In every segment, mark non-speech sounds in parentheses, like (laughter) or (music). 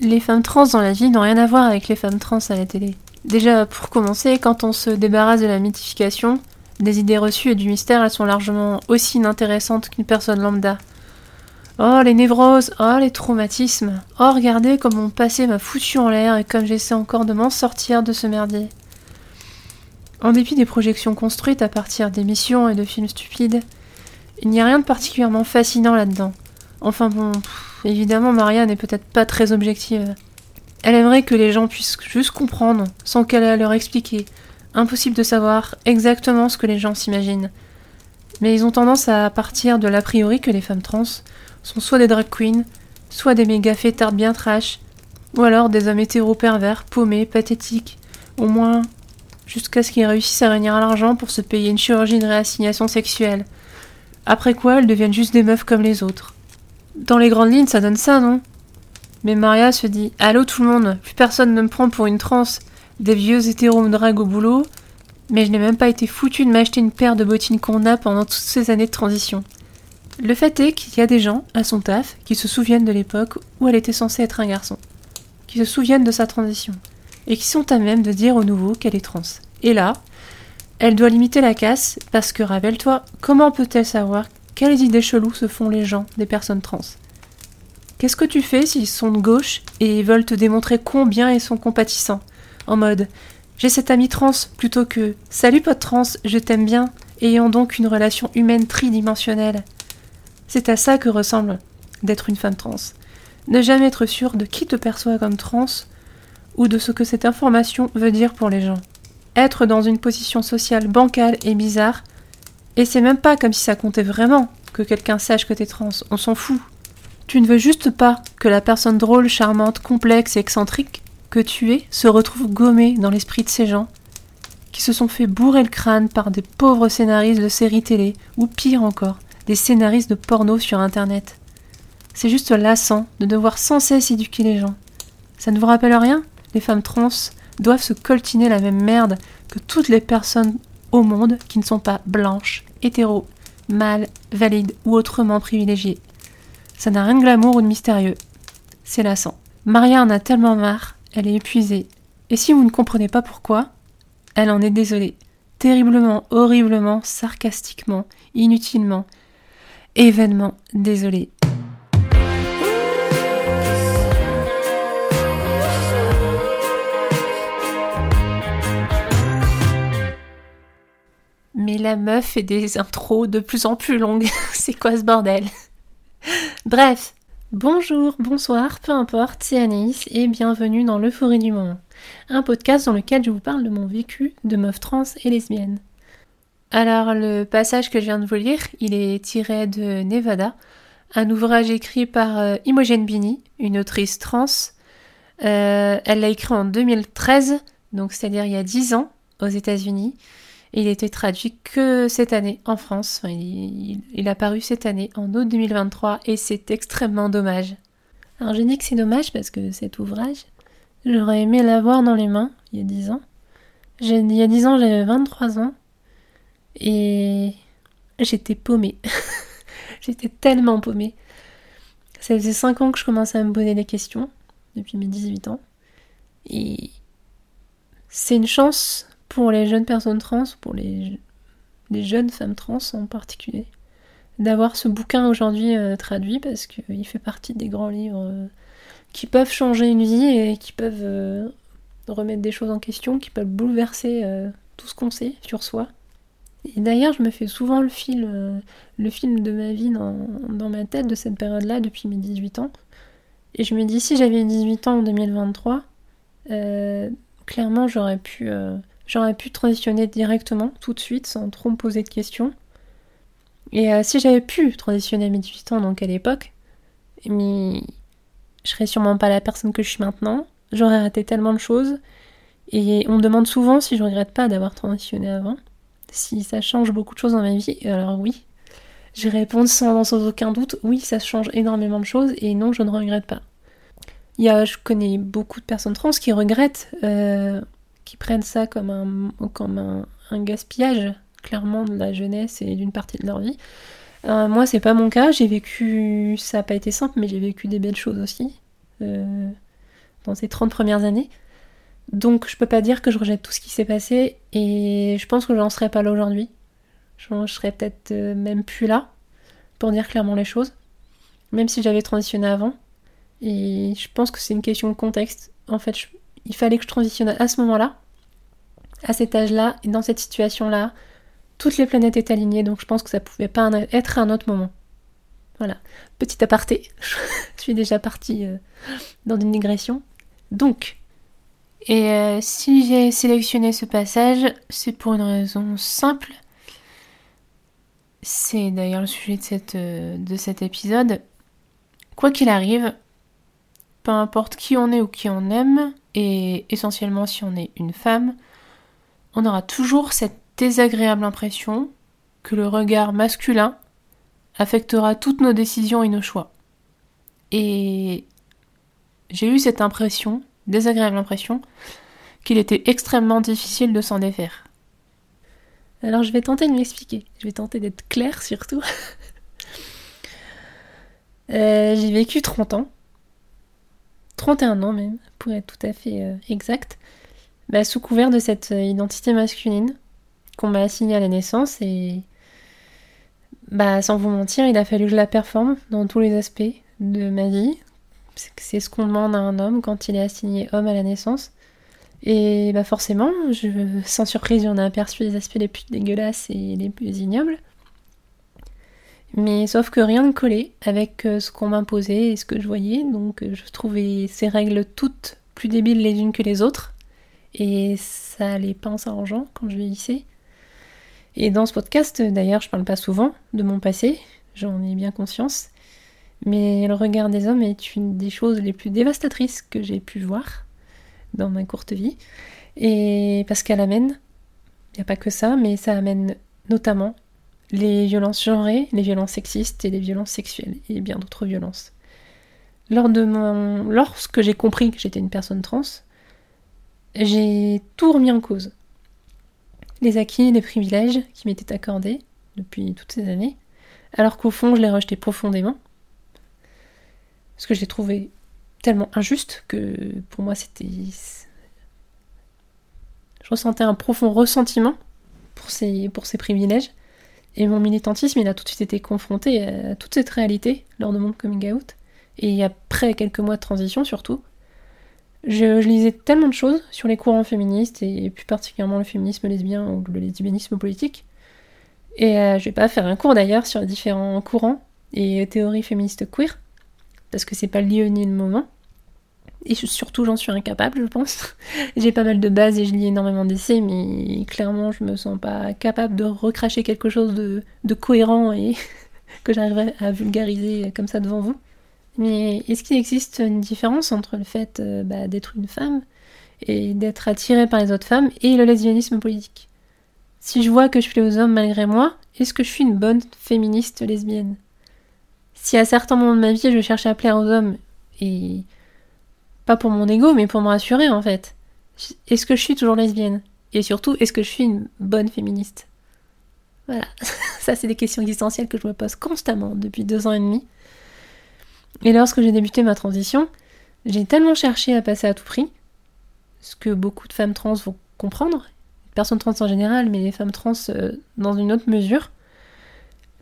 Les femmes trans dans la vie n'ont rien à voir avec les femmes trans à la télé. Déjà, pour commencer, quand on se débarrasse de la mythification, des idées reçues et du mystère, elles sont largement aussi inintéressantes qu'une personne lambda. Oh, les névroses, oh, les traumatismes. Oh, regardez comme mon passé m'a foutu en l'air et comme j'essaie encore de m'en sortir de ce merdier. En dépit des projections construites à partir d'émissions et de films stupides, il n'y a rien de particulièrement fascinant là-dedans. Enfin bon, évidemment, Maria n'est peut-être pas très objective. Elle aimerait que les gens puissent juste comprendre, sans qu'elle ait à leur expliquer. Impossible de savoir exactement ce que les gens s'imaginent. Mais ils ont tendance à partir de l'a priori que les femmes trans sont soit des drag queens, soit des méga fêtards bien trash, ou alors des hommes hétéro pervers, paumés, pathétiques, au moins jusqu'à ce qu'ils réussissent à réunir l'argent pour se payer une chirurgie de réassignation sexuelle. Après quoi, elles deviennent juste des meufs comme les autres. Dans les grandes lignes, ça donne ça, non? Mais Maria se dit Allô tout le monde, plus personne ne me prend pour une transe, des vieux hétéros me draguent au boulot, mais je n'ai même pas été foutu de m'acheter une paire de bottines Conda pendant toutes ces années de transition. Le fait est qu'il y a des gens, à son taf, qui se souviennent de l'époque où elle était censée être un garçon, qui se souviennent de sa transition, et qui sont à même de dire au nouveau qu'elle est trans. Et là, elle doit limiter la casse, parce que rappelle-toi, comment peut-elle savoir quelles idées cheloues se font les gens des personnes trans? Qu'est-ce que tu fais s'ils sont de gauche et veulent te démontrer combien ils sont compatissants? En mode j'ai cet ami trans plutôt que Salut pote trans, je t'aime bien, ayant donc une relation humaine tridimensionnelle. C'est à ça que ressemble d'être une femme trans. Ne jamais être sûr de qui te perçoit comme trans ou de ce que cette information veut dire pour les gens. Être dans une position sociale bancale et bizarre, et c'est même pas comme si ça comptait vraiment que quelqu'un sache que t'es trans, on s'en fout. Tu ne veux juste pas que la personne drôle, charmante, complexe et excentrique que tu es se retrouve gommé dans l'esprit de ces gens qui se sont fait bourrer le crâne par des pauvres scénaristes de séries télé, ou pire encore, des scénaristes de porno sur internet. C'est juste lassant de devoir sans cesse éduquer les gens. Ça ne vous rappelle rien? Les femmes trans doivent se coltiner la même merde que toutes les personnes au monde qui ne sont pas blanches, hétéros, mâles, valides ou autrement privilégiées. Ça n'a rien de glamour ou de mystérieux. C'est lassant. Maria en a tellement marre elle est épuisée. Et si vous ne comprenez pas pourquoi, elle en est désolée. Terriblement, horriblement, sarcastiquement, inutilement. Événement désolée. Mais la meuf fait des intros de plus en plus longues. (laughs) C'est quoi ce bordel? Bref, Bonjour, bonsoir, peu importe, c'est Anaïs et bienvenue dans l'Euphorie du moment, un podcast dans lequel je vous parle de mon vécu de meuf trans et lesbienne. Alors le passage que je viens de vous lire, il est tiré de Nevada, un ouvrage écrit par euh, Imogen Bini, une autrice trans. Euh, elle l'a écrit en 2013, donc c'est-à-dire il y a 10 ans, aux États-Unis. Il été traduit que cette année en France. il, a paru cette année, en août 2023, et c'est extrêmement dommage. Alors j'ai dit que c'est dommage parce que cet ouvrage, j'aurais aimé l'avoir dans les mains il y a 10 ans. Il y a 10 ans, j'avais 23 ans. Et j'étais paumée. (laughs) j'étais tellement paumée. Ça faisait 5 ans que je commençais à me poser des questions, depuis mes 18 ans. Et c'est une chance pour les jeunes personnes trans, pour les, les jeunes femmes trans en particulier, d'avoir ce bouquin aujourd'hui euh, traduit parce qu'il fait partie des grands livres euh, qui peuvent changer une vie et qui peuvent euh, remettre des choses en question, qui peuvent bouleverser tout ce qu'on sait sur soi. Et d'ailleurs, je me fais souvent le, fil, le film de ma vie dans ma tête de cette période-là depuis mes 18 ans. Et je me dis, si j'avais 18 ans en 2023, clairement, j'aurais pu J'aurais pu transitionner directement, tout de suite, sans trop me poser de questions. Et euh, si j'avais pu transitionner à mes 18 ans, donc à l'époque, mais je serais sûrement pas la personne que je suis maintenant. J'aurais raté tellement de choses. Et on me demande souvent si je regrette pas d'avoir transitionné avant. Si ça change beaucoup de choses dans ma vie. Alors oui. Je réponds sans, aucun doute, oui, ça change énormément de choses. Et non, je ne regrette pas. Il y a, je connais beaucoup de personnes trans qui regrettent euh, qui prennent ça comme un, comme un, gaspillage, clairement, de la jeunesse et d'une partie de leur vie. Euh, moi, c'est pas mon cas. J'ai vécu. Ça n'a pas été simple, mais j'ai vécu des belles choses aussi. Euh, dans ces 30 premières années. Donc je peux pas dire que je rejette tout ce qui s'est passé et je pense que j'en serais pas là aujourd'hui. Je serais peut-être euh, même plus là pour dire clairement les choses, même si j'avais transitionné avant. Et je pense que c'est une question de contexte. En fait, il fallait que je transitionne à ce moment-là, à cet âge-là, et dans cette situation-là. Toutes les planètes étaient alignées, donc je pense que ça pouvait pas être un autre moment. Voilà. Petit aparté, (laughs) je suis déjà partie euh, dans une digression. Donc, et euh, si j'ai sélectionné ce passage, c'est pour une raison simple. C'est d'ailleurs le sujet de, euh, de cet épisode. Quoi qu'il arrive, peu importe qui on est ou qui on aime, et essentiellement si on est une femme, on aura toujours cette désagréable impression que le regard masculin affectera toutes nos décisions et nos choix. Et j'ai eu cette impression, désagréable impression, qu'il était extrêmement difficile de s'en défaire. Alors je vais tenter de m'expliquer, je vais tenter d'être claire surtout. (laughs) Euh, j'ai vécu 30 ans, 31 ans même, pour être tout à fait euh, exact, bah, sous couvert de cette euh, identité masculine qu'on m'a assignée à la naissance et bah sans vous mentir, il a fallu que je la performe dans tous les aspects de ma vie. C'est ce qu'on demande à un homme quand il est assigné homme à la naissance. Et bah forcément, je, sans surprise, j'en ai aperçu les aspects les plus dégueulasses et les plus ignobles. Mais sauf que rien ne collait avec euh, ce qu'on m'imposait et ce que je voyais, donc euh, je trouvais ces règles toutes plus débiles les unes que les autres. Et ça allait pas en s'arrangeant quand je vieillissais. Et dans ce podcast, d'ailleurs, je parle pas souvent de mon passé, j'en ai bien conscience. Mais le regard des hommes est une des choses les plus dévastatrices que j'ai pu voir dans ma courte vie. Et parce qu'elle amène, il n'y a pas que ça, mais ça amène notamment les violences genrées, les violences sexistes et les violences sexuelles et bien d'autres violences. Lors de mon... Lorsque j'ai compris que j'étais une personne trans, j'ai tout remis en cause. Les acquis, les privilèges qui m'étaient accordés depuis toutes ces années, alors qu'au fond je les rejetais profondément, parce que je les trouvais tellement injustes que pour moi c'était... Je ressentais un profond ressentiment pour ces, pour ces privilèges, et mon militantisme il a tout de suite été confronté à toute cette réalité lors de mon coming out, et après quelques mois de transition surtout, je, lisais tellement de choses sur les courants féministes et plus particulièrement le féminisme lesbien ou le lesbianisme politique. Et euh, je vais pas faire un cours d'ailleurs sur différents courants et théories féministes queer, parce que c'est pas le lieu ni le moment. Et surtout, j'en suis incapable, je pense. (laughs) J'ai pas mal de bases et je lis énormément d'essais, mais clairement, je me sens pas capable de recracher quelque chose de, cohérent et (laughs) que j'arriverai à vulgariser comme ça devant vous. Mais est-ce qu'il existe une différence entre le fait euh, bah, d'être une femme et d'être attirée par les autres femmes et le lesbianisme politique? Si je vois que je plais aux hommes malgré moi, est-ce que je suis une bonne féministe lesbienne? Si à certains moments de ma vie je cherche à plaire aux hommes et pas pour mon ego mais pour me rassurer en fait, est-ce que je suis toujours lesbienne? Et surtout, est-ce que je suis une bonne féministe? Voilà, (laughs) ça c'est des questions existentielles que je me pose constamment depuis deux ans et demi. Et lorsque j'ai débuté ma transition, j'ai tellement cherché à passer à tout prix, ce que beaucoup de femmes trans vont comprendre, personnes trans en général, mais les femmes trans euh, dans une autre mesure,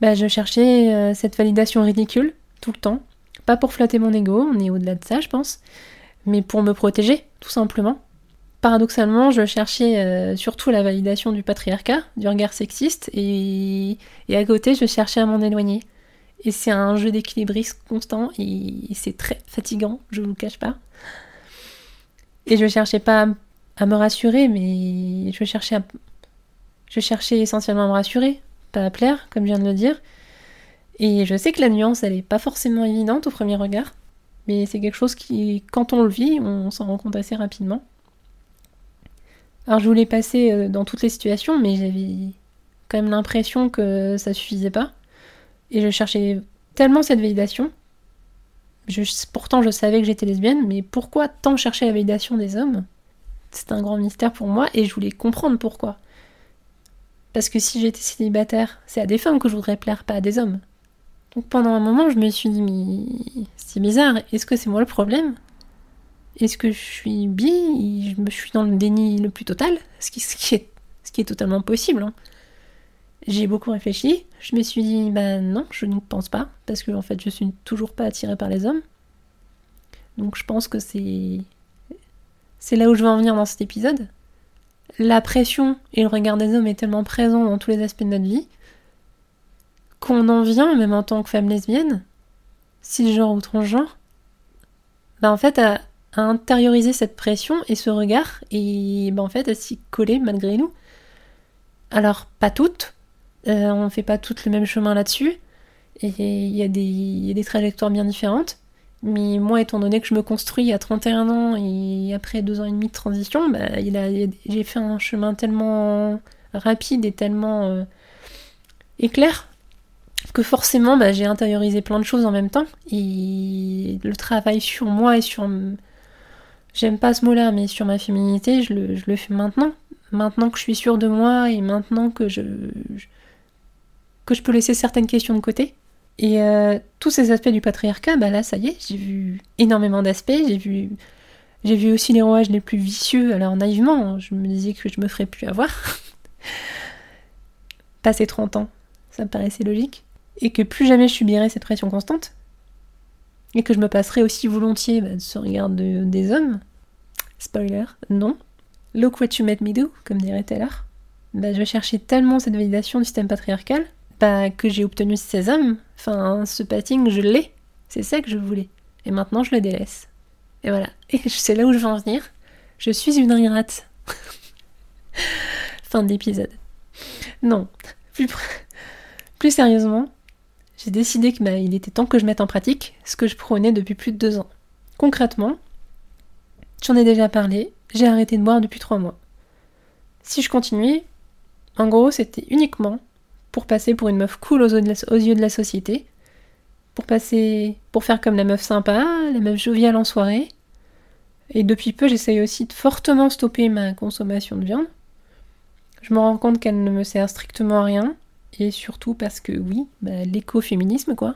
bah, je cherchais euh, cette validation ridicule tout le temps. Pas pour flatter mon ego, on est au-delà de ça, je pense, mais pour me protéger, tout simplement. Paradoxalement, je cherchais euh, surtout la validation du patriarcat, du regard sexiste, et, à côté, je cherchais à m'en éloigner. Et c'est un jeu d'équilibriste constant et c'est très fatigant, je vous le cache pas. Et je cherchais pas à me rassurer, mais je cherchais, je cherchais essentiellement à me rassurer, pas à plaire, comme je viens de le dire. Et je sais que la nuance, elle est pas forcément évidente au premier regard, mais c'est quelque chose qui, quand on le vit, on s'en rend compte assez rapidement. Alors je voulais passer euh, dans toutes les situations, mais j'avais quand même l'impression que ça suffisait pas. Et je cherchais tellement cette validation. pourtant, je savais que j'étais lesbienne, mais pourquoi tant chercher la validation des hommes? C'est un grand mystère pour moi et je voulais comprendre pourquoi. Parce que si j'étais célibataire, c'est à des femmes que je voudrais plaire, pas à des hommes. Donc pendant un moment, je me suis dit, mais c'est bizarre, est-ce que c'est moi le problème? Est-ce que je suis bi? Je suis dans le déni le plus total, ce qui, est, qui est totalement possible. Hein. J'ai beaucoup réfléchi. Je me suis dit, bah non, je ne pense pas, parce que en fait, je suis toujours pas attirée par les hommes. Donc je pense que c'est c'est là où je veux en venir dans cet épisode. La pression et le regard des hommes est tellement présent dans tous les aspects de notre vie qu'on en vient, même en tant que femme lesbienne, cisgenre ou transgenre, bah en fait à, intérioriser cette pression et ce regard et bah en fait à s'y coller malgré nous. Alors pas toutes, euh, on fait pas toutes le même chemin là-dessus, et il y, a des trajectoires bien différentes. Mais moi, étant donné que je me construis à 31 ans et après deux ans et demi de transition, bah, j'ai fait un chemin tellement rapide et tellement euh, éclair que forcément bah, j'ai intériorisé plein de choses en même temps. Et le travail sur moi et sur. J'aime pas ce mot-là, mais sur ma féminité, je le, fais maintenant. Maintenant que je suis sûre de moi et maintenant que je, que je peux laisser certaines questions de côté. Et euh, tous ces aspects du patriarcat, bah là, ça y est, j'ai vu énormément d'aspects. J'ai vu, j'ai vu aussi les rouages les plus vicieux. Alors naïvement, je me disais que je me ferais plus avoir. (laughs) Passer 30 ans, ça me paraissait logique. Et que plus jamais je subirais cette pression constante. Et que je me passerais aussi volontiers bah, de ce regard des hommes. Spoiler, non. Look what you made me do, comme dirait Taylor. Bah, je cherchais tellement cette validation du système patriarcal bah, que j'ai obtenu ces hommes. Enfin, ce patting, je l'ai. C'est ça que je voulais. Et maintenant, je le délaisse. Et voilà. Et c'est là où je veux en venir. Je suis une ingrate. (laughs) fin d'épisode. Non. Plus, plus sérieusement, j'ai décidé qu'il bah, était temps que je mette en pratique ce que je prônais depuis plus de deux ans. Concrètement, j'en ai déjà parlé, j'ai arrêté de boire depuis trois mois. Si je continuais, en gros, c'était uniquement pour passer pour une meuf cool aux, yeux de la société, pour passer, pour faire comme la meuf sympa, la meuf joviale en soirée. Et depuis peu, j'essaye aussi de fortement stopper ma consommation de viande. Je me rends compte qu'elle ne me sert strictement à rien, et surtout parce que oui, bah, l'écoféminisme quoi.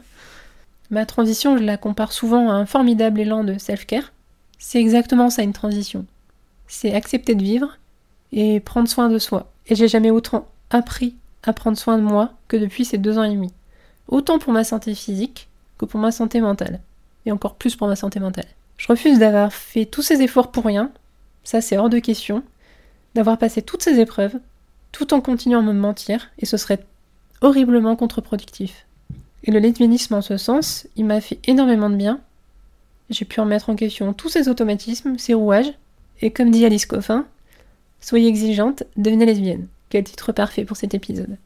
Ma transition, je la compare souvent à un formidable élan de self-care. C'est exactement ça une transition. C'est accepter de vivre et prendre soin de soi. Et j'ai jamais autant appris à prendre soin de moi que depuis ces deux ans et demi. Autant pour ma santé physique que pour ma santé mentale. Et encore plus pour ma santé mentale. Je refuse d'avoir fait tous ces efforts pour rien, ça c'est hors de question, d'avoir passé toutes ces épreuves, tout en continuant à me mentir, et ce serait horriblement contre-productif. Et le lesbianisme en ce sens, il m'a fait énormément de bien. J'ai pu remettre en question tous ces automatismes, ces rouages, et comme dit Alice Coffin, soyez exigeante, devenez lesbienne. Quel titre parfait pour cet épisode.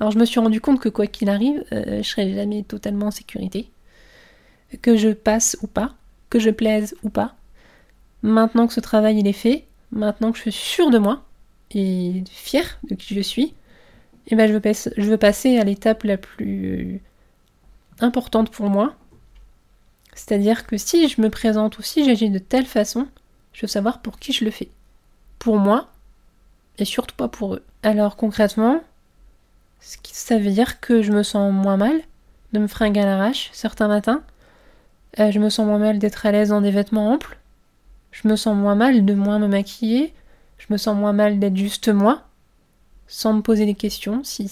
Alors je me suis rendu compte que quoi qu'il arrive, euh, je serai jamais totalement en sécurité. Que je passe ou pas, que je plaise ou pas. Maintenant que ce travail il est fait, maintenant que je suis sûre de moi et fière de qui je suis, eh ben je, veux passer à l'étape la plus importante pour moi. C'est-à-dire que si je me présente ou si j'agis de telle façon, je veux savoir pour qui je le fais. Pour moi et surtout pas pour eux. Alors concrètement, ça veut dire que je me sens moins mal de me fringuer à l'arrache certains matins. Euh, je me sens moins mal d'être à l'aise dans des vêtements amples. Je me sens moins mal de moins me maquiller. Je me sens moins mal d'être juste moi, sans me poser des questions si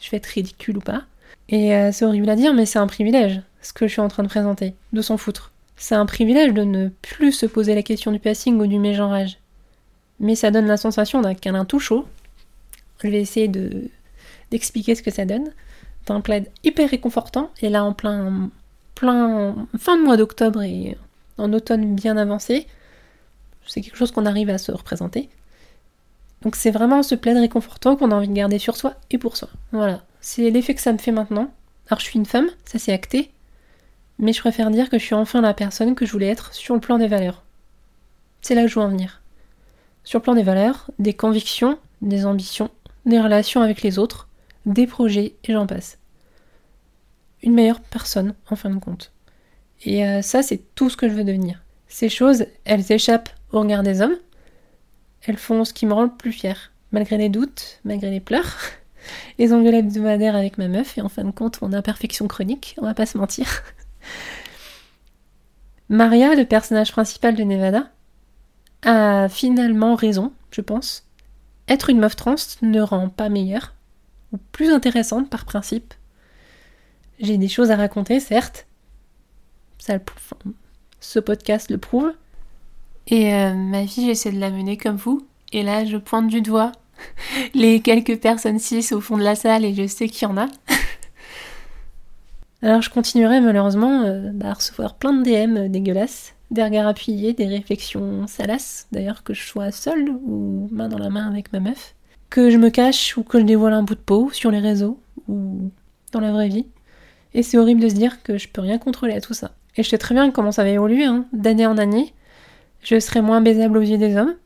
je vais être ridicule ou pas. Et euh, c'est horrible à dire, mais c'est un privilège, ce que je suis en train de présenter, de s'en foutre. C'est un privilège de ne plus se poser la question du passing ou du mégenrage mais ça donne la sensation d'un câlin tout chaud. Je vais essayer de d'expliquer ce que ça donne. un plaid hyper réconfortant, et là en plein, plein fin de mois d'octobre et en automne bien avancé, c'est quelque chose qu'on arrive à se représenter. Donc c'est vraiment ce plaid réconfortant qu'on a envie de garder sur soi et pour soi. Voilà, c'est l'effet que ça me fait maintenant. Alors je suis une femme, ça c'est acté, mais je préfère dire que je suis enfin la personne que je voulais être sur le plan des valeurs. C'est là que je veux en venir sur le plan des valeurs, des convictions, des ambitions, des relations avec les autres, des projets, et j'en passe. Une meilleure personne, en fin de compte. Et euh, ça, c'est tout ce que je veux devenir. Ces choses, elles échappent au regard des hommes. Elles font ce qui me rend le plus fier. Malgré les doutes, malgré les pleurs, (laughs) les engueulades hebdomadaires avec ma meuf, et en fin de compte, mon imperfection chronique, on va pas se mentir. (laughs) Maria, le personnage principal de Nevada, a finalement raison, je pense. Être une meuf trans ne rend pas meilleure, ou plus intéressante par principe. J'ai des choses à raconter, certes. Ça ce podcast le prouve. Et euh, ma vie, j'essaie de la mener comme vous. Et là, je pointe du doigt (laughs) les quelques personnes cis au fond de la salle et je sais qu'il y en a. (laughs) Alors je continuerai malheureusement euh, bah, à recevoir plein de DM dégueulasses, des regards appuyés, des réflexions salaces, d'ailleurs que je sois seule ou main dans la main avec ma meuf, que je me cache ou que je dévoile un bout de peau sur les réseaux ou dans la vraie vie. Et c'est horrible de se dire que je peux rien contrôler à tout ça. Et je sais très bien comment ça va évoluer, hein. d'année en année. Je serai moins baisable aux yeux des hommes,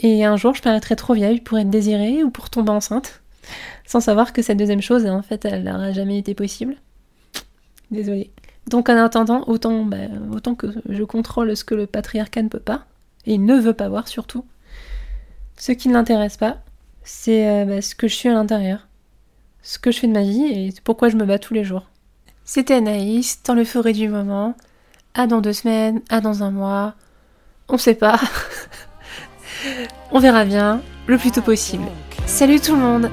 et un jour, je paraîtrai trop vieille pour être désirée ou pour tomber enceinte, sans savoir que cette deuxième chose, en fait, elle n'aura jamais été possible. Désolée. Donc en attendant, autant, bah, que je contrôle ce que le patriarcat ne peut pas, et ne veut pas voir surtout, ce qui ne l'intéresse pas, c'est euh, bah, ce que je suis à l'intérieur, ce que je fais de ma vie et pourquoi je me bats tous les jours. C'était Anaïs, dans le forêt du moment, à dans deux semaines, à dans un mois, on sait pas. On verra bien le plus tôt possible. Salut tout le monde